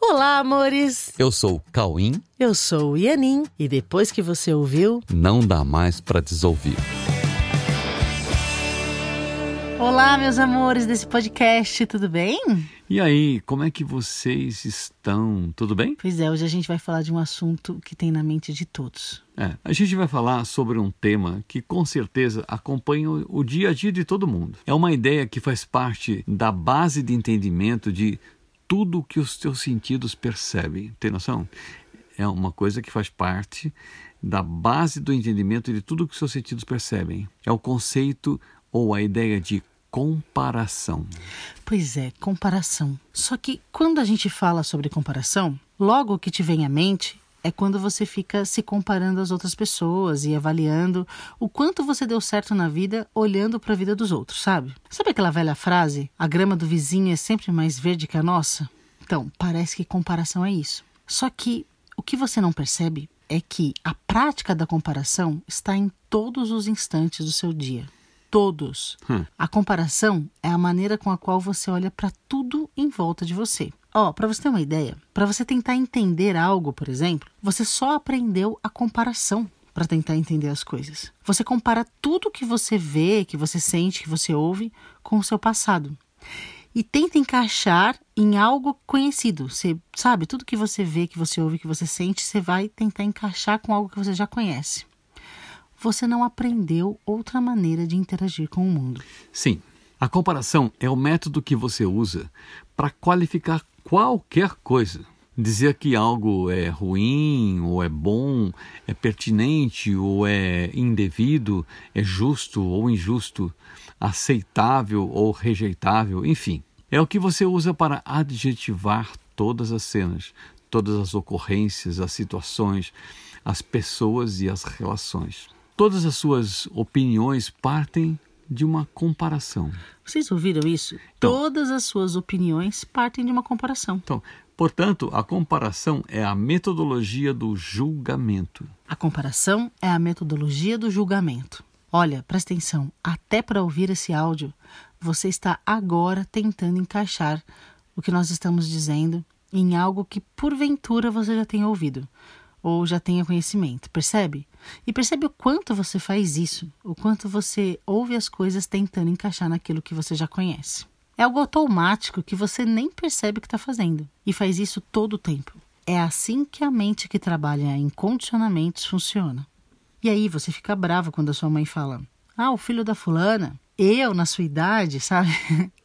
Olá, amores! Eu sou o Cauim. Eu sou o Ianin. E depois que você ouviu, Não dá mais pra desouvir. Olá, meus amores desse podcast, tudo bem? E aí, como é que vocês estão? Tudo bem? Pois é, hoje a gente vai falar de um assunto que tem na mente de todos. É, a gente vai falar sobre um tema que com certeza acompanha o o dia a dia de todo mundo. É uma ideia que faz parte da base de entendimento de tudo que os teus sentidos percebem. Tem noção? É uma coisa que faz parte da base do entendimento de tudo que os seus sentidos percebem. É o conceito ou a ideia de comparação. Pois é, comparação. Só que quando a gente fala sobre comparação, logo o que te vem à mente é quando você fica se comparando às outras pessoas e avaliando o quanto você deu certo na vida olhando para a vida dos outros, sabe? Sabe aquela velha frase? A grama do vizinho é sempre mais verde que a nossa? Então, parece que comparação é isso. Só que o que você não percebe é que a prática da comparação está em todos os instantes do seu dia. Todos. Hum. A comparação é a maneira com a qual você olha para tudo em volta de você. Ó, para você ter uma ideia, para você tentar entender algo, por exemplo, você só aprendeu a comparação para tentar entender as coisas. Você compara tudo que você vê, que você sente, que você ouve com o seu passado. E tenta encaixar em algo conhecido. Você sabe, tudo que você vê, que você ouve, que você sente, você vai tentar encaixar com algo que você já conhece. Você não aprendeu outra maneira de interagir com o mundo. Sim, a comparação é o método que você usa para qualificar qualquer coisa. Dizer que algo é ruim, ou é bom, é pertinente, ou é indevido, é justo ou injusto, aceitável ou rejeitável, enfim. É o que você usa para adjetivar todas as cenas, todas as ocorrências, as situações, as pessoas e as relações. Todas as suas opiniões partem de uma comparação. Vocês ouviram isso? Então. Todas as suas opiniões partem de uma comparação. Então, portanto, a comparação é a metodologia do julgamento. A comparação é a metodologia do julgamento. Olha, presta atenção, até para ouvir esse áudio, você está agora tentando encaixar o que nós estamos dizendo em algo que porventura você já tenha ouvido ou já tenha conhecimento, percebe? E percebe o quanto você faz isso, o quanto você ouve as coisas tentando encaixar naquilo que você já conhece. É algo automático que você nem percebe que está fazendo e faz isso todo o tempo. É assim que a mente que trabalha em condicionamentos funciona. E aí você fica bravo quando a sua mãe fala: Ah, o filho da fulana, eu na sua idade, sabe?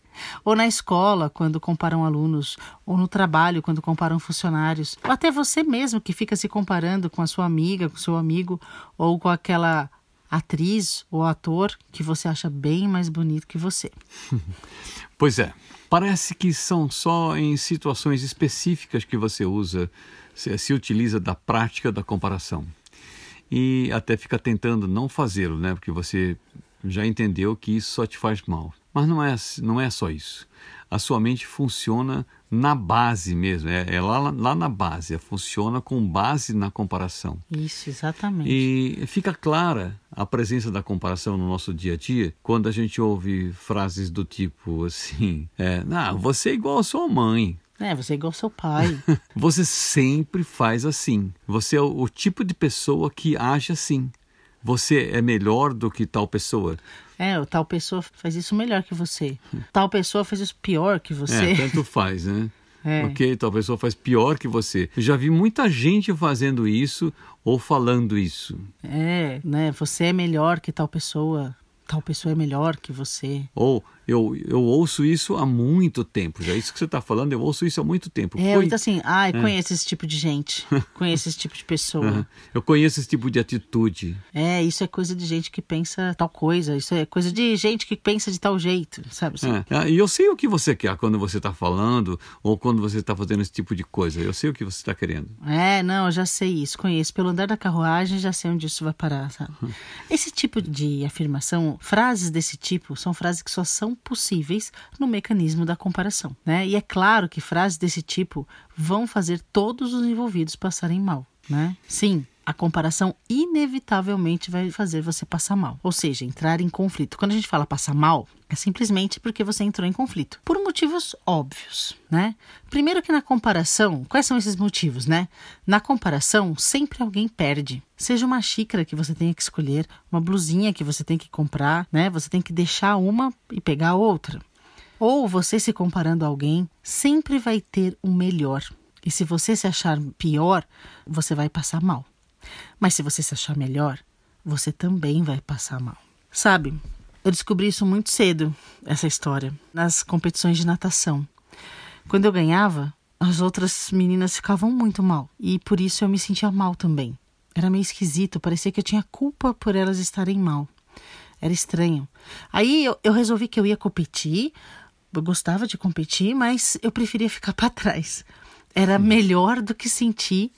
ou na escola, quando comparam alunos, ou no trabalho, quando comparam funcionários, ou até você mesmo que fica se comparando com a sua amiga, com seu amigo, ou com aquela atriz ou ator que você acha bem mais bonito que você. Pois é, parece que são só em situações específicas que você usa, se, se utiliza da prática da comparação. E até fica tentando não fazê-lo, né? Porque você já entendeu que isso só te faz mal. Mas não é, não é só isso. A sua mente funciona na base mesmo, é, é lá, lá na base, funciona com base na comparação. Isso, exatamente. E fica clara a presença da comparação no nosso dia a dia quando a gente ouve frases do tipo assim: é, ah, você é igual a sua mãe. É, você é igual ao seu pai. Você sempre faz assim. Você é o, o tipo de pessoa que age assim. Você é melhor do que tal pessoa. É, o tal pessoa faz isso melhor que você. Tal pessoa faz isso pior que você. É, tanto faz, né? É. Ok, tal pessoa faz pior que você. Eu já vi muita gente fazendo isso ou falando isso. É, né? Você é melhor que tal pessoa. Tal pessoa é melhor que você. Ou eu, eu ouço isso há muito tempo. Já isso que você está falando, eu ouço isso há muito tempo. É, Coi- então assim, ah, eu conheço esse tipo de gente. conheço esse tipo de pessoa. Aham. Eu conheço esse tipo de atitude. É, isso é coisa de gente que pensa tal coisa. Isso é coisa de gente que pensa de tal jeito, sabe? assim? É. Ah, E eu sei o que você quer quando você está falando ou quando você está fazendo esse tipo de coisa. Eu sei o que você está querendo. É, não, eu já sei isso, conheço. Pelo andar da carruagem, já sei onde isso vai parar, sabe? Esse tipo de afirmação, frases desse tipo, são frases que só são possíveis no mecanismo da comparação, né? E é claro que frases desse tipo vão fazer todos os envolvidos passarem mal, né? Sim, a comparação inevitavelmente vai fazer você passar mal, ou seja, entrar em conflito. Quando a gente fala passar mal, é simplesmente porque você entrou em conflito, por motivos óbvios, né? Primeiro que na comparação, quais são esses motivos, né? Na comparação, sempre alguém perde. Seja uma xícara que você tenha que escolher, uma blusinha que você tem que comprar, né? Você tem que deixar uma e pegar outra. Ou você se comparando a alguém, sempre vai ter o um melhor. E se você se achar pior, você vai passar mal. Mas se você se achar melhor, você também vai passar mal. Sabe, eu descobri isso muito cedo, essa história, nas competições de natação. Quando eu ganhava, as outras meninas ficavam muito mal e por isso eu me sentia mal também. Era meio esquisito, parecia que eu tinha culpa por elas estarem mal. Era estranho. Aí eu, eu resolvi que eu ia competir, eu gostava de competir, mas eu preferia ficar para trás. Era melhor do que sentir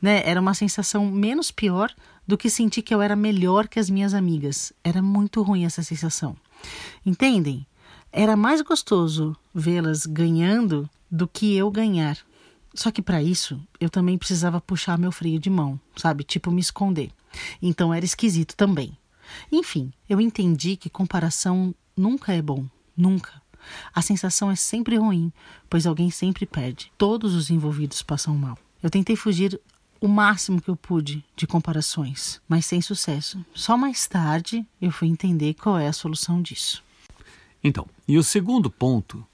né? Era uma sensação menos pior do que sentir que eu era melhor que as minhas amigas. Era muito ruim essa sensação. Entendem? Era mais gostoso vê-las ganhando do que eu ganhar. Só que para isso, eu também precisava puxar meu freio de mão, sabe? Tipo me esconder. Então era esquisito também. Enfim, eu entendi que comparação nunca é bom, nunca. A sensação é sempre ruim, pois alguém sempre perde. Todos os envolvidos passam mal. Eu tentei fugir o máximo que eu pude de comparações, mas sem sucesso. Só mais tarde eu fui entender qual é a solução disso. Então, e o segundo ponto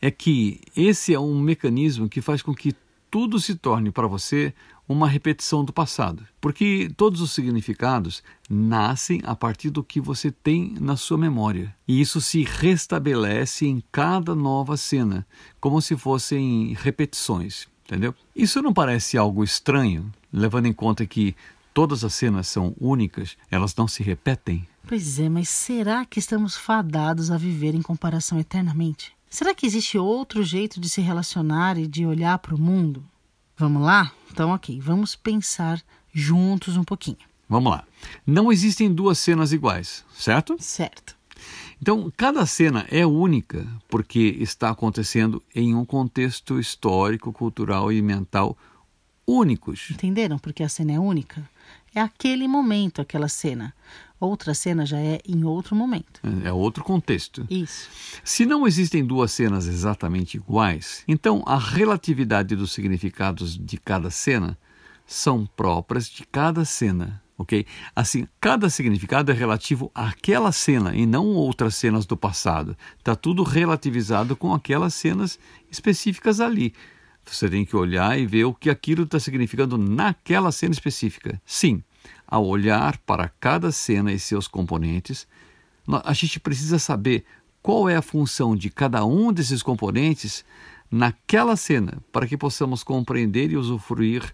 é que esse é um mecanismo que faz com que tudo se torne para você uma repetição do passado, porque todos os significados nascem a partir do que você tem na sua memória, e isso se restabelece em cada nova cena, como se fossem repetições entendeu? Isso não parece algo estranho, levando em conta que todas as cenas são únicas, elas não se repetem? Pois é, mas será que estamos fadados a viver em comparação eternamente? Será que existe outro jeito de se relacionar e de olhar para o mundo? Vamos lá? Então, ok, vamos pensar juntos um pouquinho. Vamos lá. Não existem duas cenas iguais, certo? Certo. Então, cada cena é única porque está acontecendo em um contexto histórico, cultural e mental únicos. Entenderam porque a cena é única? É aquele momento, aquela cena. Outra cena já é em outro momento. É, é outro contexto. Isso. Se não existem duas cenas exatamente iguais, então a relatividade dos significados de cada cena são próprias de cada cena ok? Assim, cada significado é relativo àquela cena e não outras cenas do passado. Está tudo relativizado com aquelas cenas específicas ali. Você tem que olhar e ver o que aquilo está significando naquela cena específica. Sim, ao olhar para cada cena e seus componentes, a gente precisa saber qual é a função de cada um desses componentes naquela cena para que possamos compreender e usufruir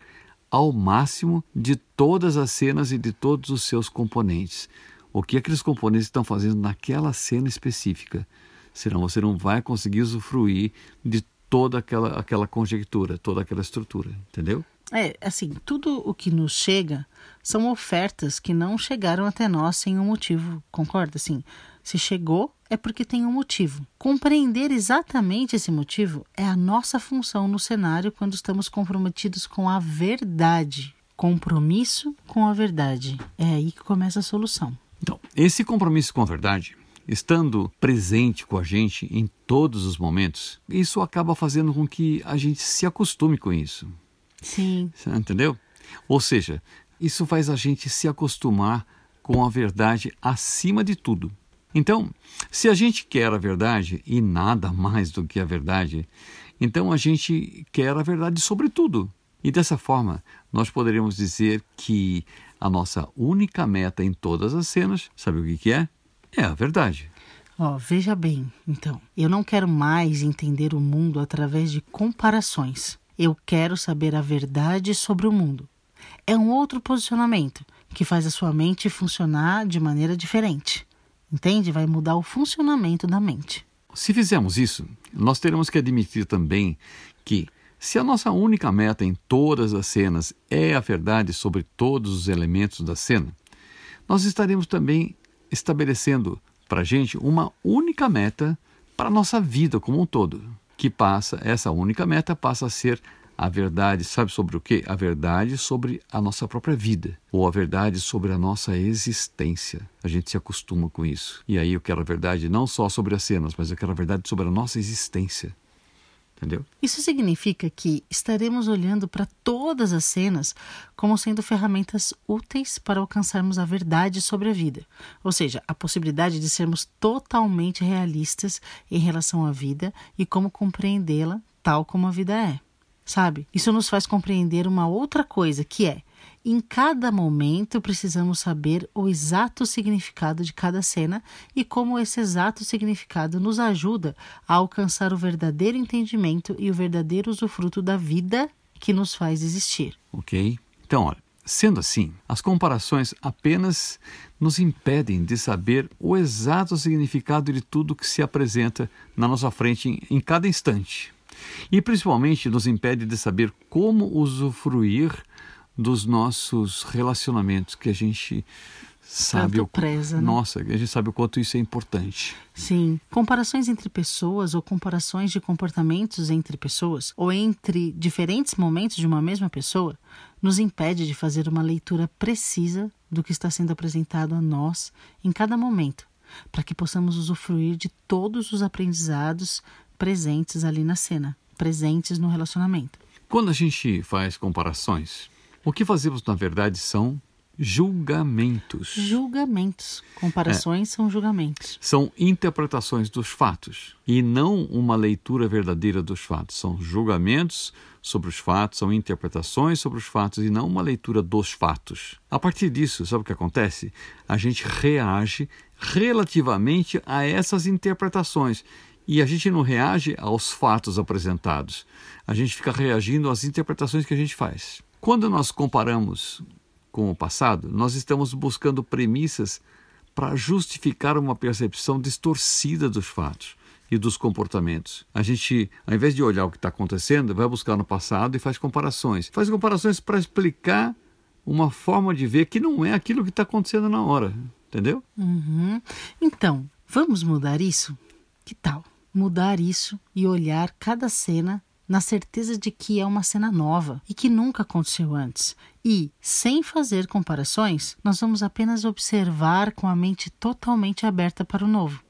ao máximo de todas as cenas e de todos os seus componentes. O que aqueles componentes estão fazendo naquela cena específica. Senão você não vai conseguir usufruir de toda aquela, aquela conjectura, toda aquela estrutura, entendeu? É, assim, tudo o que nos chega são ofertas que não chegaram até nós sem um motivo, concorda? Assim, se chegou, é porque tem um motivo. Compreender exatamente esse motivo é a nossa função no cenário quando estamos comprometidos com a verdade. Compromisso com a verdade. É aí que começa a solução. Então, esse compromisso com a verdade, estando presente com a gente em todos os momentos, isso acaba fazendo com que a gente se acostume com isso. Sim. Entendeu? Ou seja, isso faz a gente se acostumar com a verdade acima de tudo. Então, se a gente quer a verdade e nada mais do que a verdade, então a gente quer a verdade sobre tudo. E dessa forma, nós poderíamos dizer que a nossa única meta em todas as cenas, sabe o que, é? É a verdade. oh, veja bem, então, eu não quero mais entender o mundo através de comparações. Eu quero saber a verdade sobre o mundo. É um outro posicionamento que faz a sua mente funcionar de maneira diferente. Entende? Vai mudar o funcionamento da mente. Se fizermos isso, nós teremos que admitir também que, se a nossa única meta em todas as cenas é a verdade sobre todos os elementos da cena, nós estaremos também estabelecendo para a gente uma única meta para a nossa vida como um todo, que passa, essa única meta passa a ser A verdade, sabe sobre o quê? A verdade sobre a nossa própria vida, ou a verdade sobre a nossa existência. A gente se acostuma com isso. E aí eu quero a verdade não só sobre as cenas, mas eu quero a verdade sobre a nossa existência. Entendeu? Isso significa que estaremos olhando para todas as cenas como sendo ferramentas úteis para alcançarmos a verdade sobre a vida, ou seja, a possibilidade de sermos totalmente realistas em relação à vida e como compreendê-la tal como a vida é. Sabe? Isso nos faz compreender uma outra coisa que é em cada momento precisamos saber o exato significado de cada cena e como esse exato significado nos ajuda a alcançar o verdadeiro entendimento e o verdadeiro usufruto da vida que nos faz existir. Ok? Então, olha, sendo assim, as comparações apenas nos impedem de saber o exato significado de tudo que se apresenta na nossa frente em, em cada instante. E principalmente nos impede de saber como usufruir dos nossos relacionamentos que a gente sabe o preza, né? nossa, a gente sabe o quanto isso é importante. Sim, comparações entre pessoas ou comparações de comportamentos entre pessoas ou entre diferentes momentos de uma mesma pessoa nos impede de fazer uma leitura precisa do que está sendo apresentado a nós em cada momento, para que possamos usufruir de todos os aprendizados presentes ali na cena, presentes no relacionamento. Quando a gente faz comparações, o que fazemos, na verdade, são julgamentos. Julgamentos. Comparações é. são julgamentos. São interpretações dos fatos e não uma leitura verdadeira dos fatos. São julgamentos sobre os fatos, são interpretações sobre os fatos e não uma leitura dos fatos. A partir disso, sabe o que acontece? A gente reage relativamente a essas interpretações e a gente não reage aos fatos apresentados. A gente fica reagindo às interpretações que a gente faz. Quando nós comparamos com o passado, nós estamos buscando premissas para justificar uma percepção distorcida dos fatos e dos comportamentos. A gente, ao invés de olhar o que está acontecendo, vai buscar no passado e faz comparações. Faz comparações para explicar uma forma de ver que não é aquilo que está acontecendo na hora. Entendeu? Uhum. Então, vamos mudar isso? Que tal? Mudar isso e olhar cada cena na certeza de que é uma cena nova e que nunca aconteceu antes. E, sem fazer comparações, nós vamos apenas observar com a mente totalmente aberta para o novo.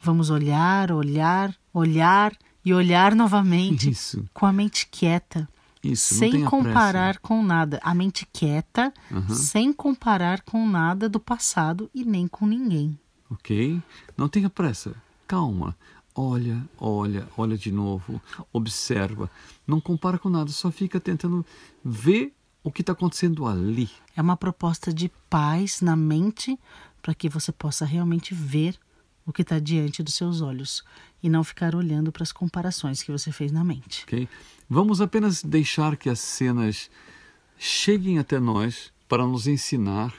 Vamos olhar, olhar, olhar e olhar novamente Isso. com a mente quieta. Isso, sem comparar pressa. com nada. A mente quieta, uhum. sem comparar com nada do passado e nem com ninguém. Ok? Não tenha pressa. Calma. Olha, olha, olha de novo, observa. Não compara com nada, só fica tentando ver o que está acontecendo ali. É uma proposta de paz na mente para que você possa realmente ver o que está diante dos seus olhos e não ficar olhando para as comparações que você fez na mente. Ok? Vamos apenas deixar que as cenas cheguem até nós para nos ensinar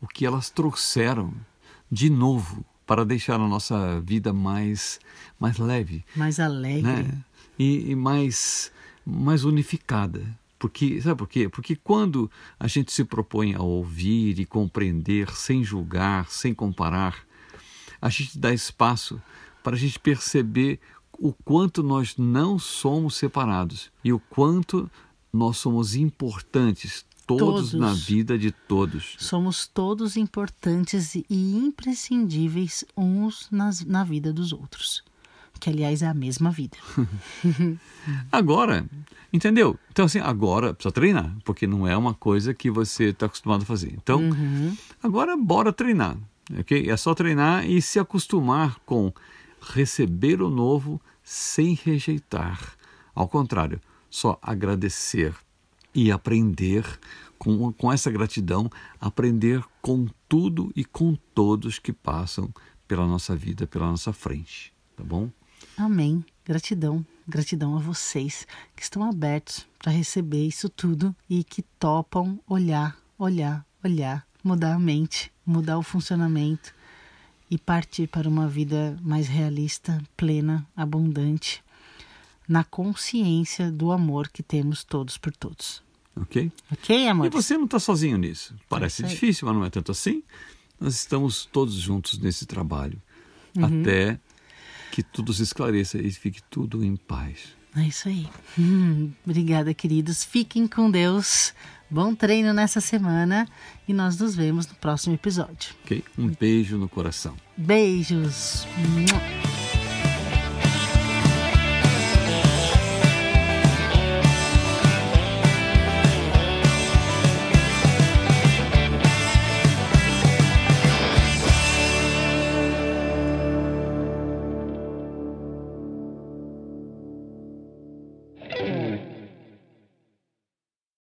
o que elas trouxeram de novo para deixar a nossa vida mais, mais leve. Mais alegre. Né? E, e mais, mais unificada. Porque, sabe por quê? Porque quando a gente se propõe a ouvir e compreender sem julgar, sem comparar, a gente dá espaço para a gente perceber o quanto nós não somos separados e o quanto nós somos importantes todos, todos, na vida de todos. Somos todos importantes e imprescindíveis uns nas, na vida dos outros. Que, aliás, é a mesma vida. agora, entendeu? Então, assim, agora precisa treinar, porque não é uma coisa que você está acostumado a fazer. Então, uhum. agora, bora treinar. ok? É só treinar e se acostumar com receber o novo sem rejeitar. Ao contrário, só agradecer e aprender com, com essa gratidão, aprender com tudo e com todos que passam pela nossa vida, pela nossa frente. Tá bom? Amém. Gratidão. Gratidão a vocês que estão abertos para receber isso tudo e que topam olhar, olhar, olhar, mudar a mente, mudar o funcionamento e partir para uma vida mais realista, plena, abundante, na consciência do amor que temos todos por todos. Ok? Ok, amor. E você não está sozinho nisso. Tá Parece difícil, mas não é tanto assim. Nós estamos todos juntos nesse trabalho. Uhum. Até que tudo se esclareça e fique tudo em paz. É isso aí. Hum, obrigada, queridos. Fiquem com Deus. Bom treino nessa semana e nós nos vemos no próximo episódio. Ok? Um beijo no coração. Beijos.